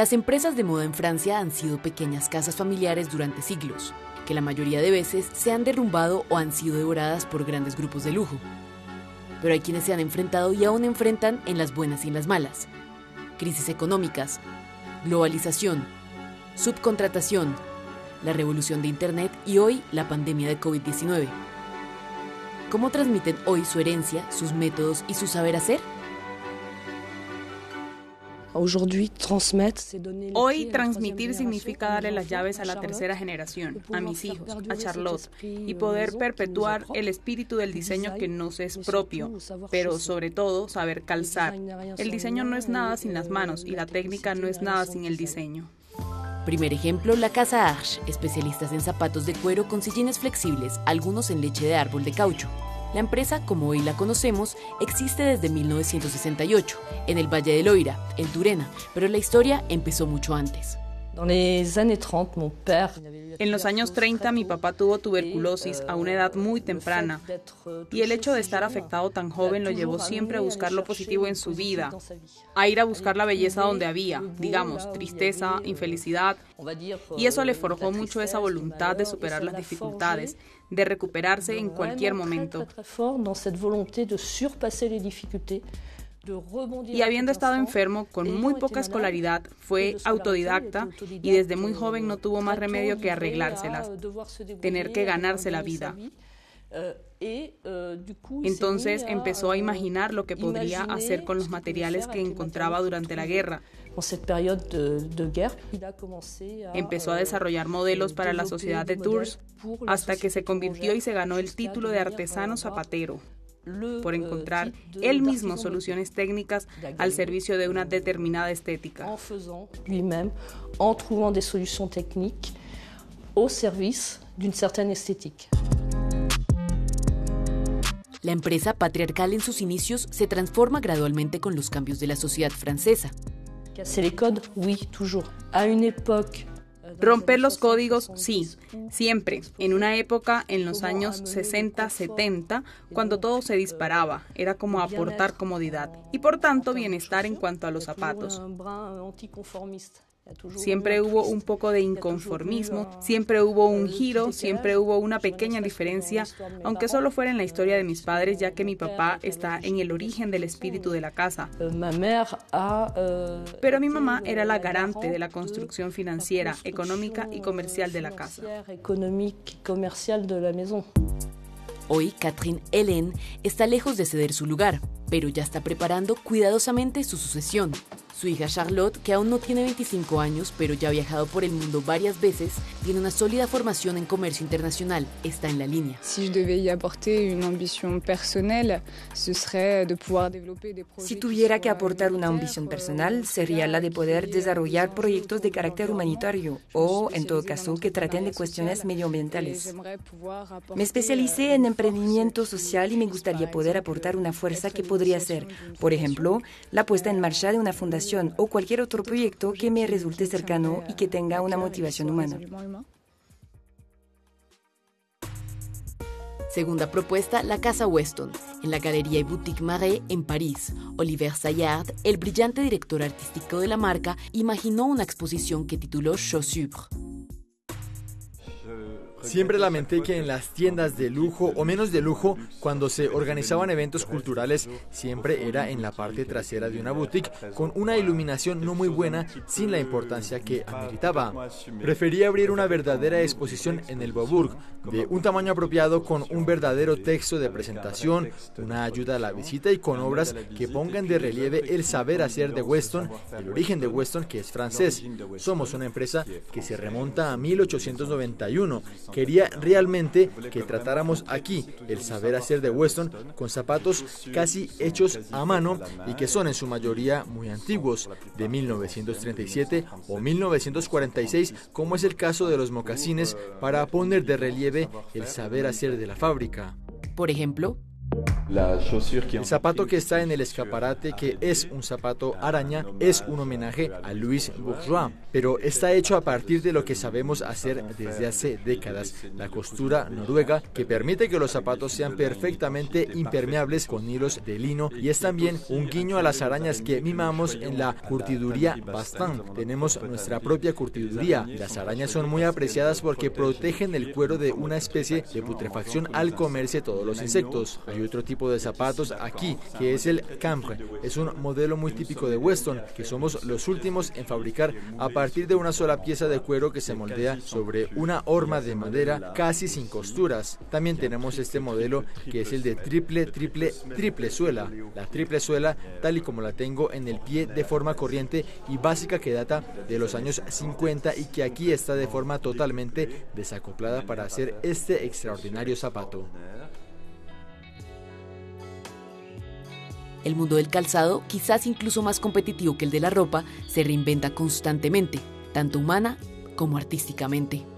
Las empresas de moda en Francia han sido pequeñas casas familiares durante siglos, que la mayoría de veces se han derrumbado o han sido devoradas por grandes grupos de lujo. Pero hay quienes se han enfrentado y aún enfrentan en las buenas y en las malas. Crisis económicas, globalización, subcontratación, la revolución de Internet y hoy la pandemia de COVID-19. ¿Cómo transmiten hoy su herencia, sus métodos y su saber hacer? Hoy transmitir significa darle las llaves a la tercera generación, a mis hijos, a Charlotte, y poder perpetuar el espíritu del diseño que nos es propio, pero sobre todo saber calzar. El diseño no es nada sin las manos y la técnica no es nada sin el diseño. Primer ejemplo, la Casa Arch, especialistas en zapatos de cuero con sillines flexibles, algunos en leche de árbol de caucho. La empresa, como hoy la conocemos, existe desde 1968, en el Valle del Loira, en Turena, pero la historia empezó mucho antes. En los años 30 mi papá tuvo tuberculosis a una edad muy temprana y el hecho de estar afectado tan joven lo llevó siempre a buscar lo positivo en su vida, a ir a buscar la belleza donde había, digamos, tristeza, infelicidad, y eso le forjó mucho esa voluntad de superar las dificultades, de recuperarse en cualquier momento. Y habiendo estado enfermo con muy poca escolaridad, fue autodidacta y desde muy joven no tuvo más remedio que arreglárselas, tener que ganarse la vida. Entonces empezó a imaginar lo que podría hacer con los materiales que encontraba durante la guerra. Empezó a desarrollar modelos para la sociedad de Tours hasta que se convirtió y se ganó el título de artesano zapatero por encontrar él mismo soluciones técnicas al servicio de una determinada estética. lui-même en trouvant des solutions techniques au service d'une certaine esthétique. La empresa patriarcal en sus inicios se transforma gradualmente con los cambios de la sociedad francesa. Casser les codes, oui, toujours. À une époque Romper los códigos, sí, siempre. En una época, en los años 60, 70, cuando todo se disparaba, era como aportar comodidad y por tanto bienestar en cuanto a los zapatos. Siempre hubo un poco de inconformismo, siempre hubo un giro, siempre hubo una pequeña diferencia, aunque solo fuera en la historia de mis padres, ya que mi papá está en el origen del espíritu de la casa. Pero mi mamá era la garante de la construcción financiera, económica y comercial de la casa. Hoy, Catherine Hélène está lejos de ceder su lugar, pero ya está preparando cuidadosamente su sucesión. Su hija Charlotte, que aún no tiene 25 años, pero ya ha viajado por el mundo varias veces, tiene una sólida formación en comercio internacional. Está en la línea. Si tuviera que aportar una ambición personal, sería la de poder desarrollar proyectos de carácter humanitario o, en todo caso, que traten de cuestiones medioambientales. Me especialicé en emprendimiento social y me gustaría poder aportar una fuerza que podría ser, por ejemplo, la puesta en marcha de una fundación o cualquier otro proyecto que me resulte cercano y que tenga una motivación humana. Segunda propuesta, la Casa Weston, en la Galería y Boutique Marais en París. Oliver Sayard, el brillante director artístico de la marca, imaginó una exposición que tituló Chaussures. Siempre lamenté que en las tiendas de lujo o menos de lujo, cuando se organizaban eventos culturales, siempre era en la parte trasera de una boutique con una iluminación no muy buena sin la importancia que ameritaba. Prefería abrir una verdadera exposición en el Beaubourg, de un tamaño apropiado con un verdadero texto de presentación, una ayuda a la visita y con obras que pongan de relieve el saber hacer de Weston, el origen de Weston que es francés. Somos una empresa que se remonta a 1891 Quería realmente que tratáramos aquí el saber hacer de Weston con zapatos casi hechos a mano y que son en su mayoría muy antiguos, de 1937 o 1946, como es el caso de los mocasines, para poner de relieve el saber hacer de la fábrica. Por ejemplo, El zapato que está en el escaparate, que es un zapato araña, es un homenaje a Louis Bourgeois, pero está hecho a partir de lo que sabemos hacer desde hace décadas, la costura noruega, que permite que los zapatos sean perfectamente impermeables con hilos de lino y es también un guiño a las arañas que mimamos en la curtiduría Bastan. Tenemos nuestra propia curtiduría. Las arañas son muy apreciadas porque protegen el cuero de una especie de putrefacción al comerse todos los insectos. Hay otro tipo de zapatos aquí, que es el cambre. Es un modelo muy típico de Weston, que somos los últimos en fabricar a partir de una sola pieza de cuero que se moldea sobre una horma de madera casi sin costuras. También tenemos este modelo que es el de triple, triple, triple suela. La triple suela, tal y como la tengo en el pie de forma corriente y básica que data de los años 50 y que aquí está de forma totalmente desacoplada para hacer este extraordinario zapato. El mundo del calzado, quizás incluso más competitivo que el de la ropa, se reinventa constantemente, tanto humana como artísticamente.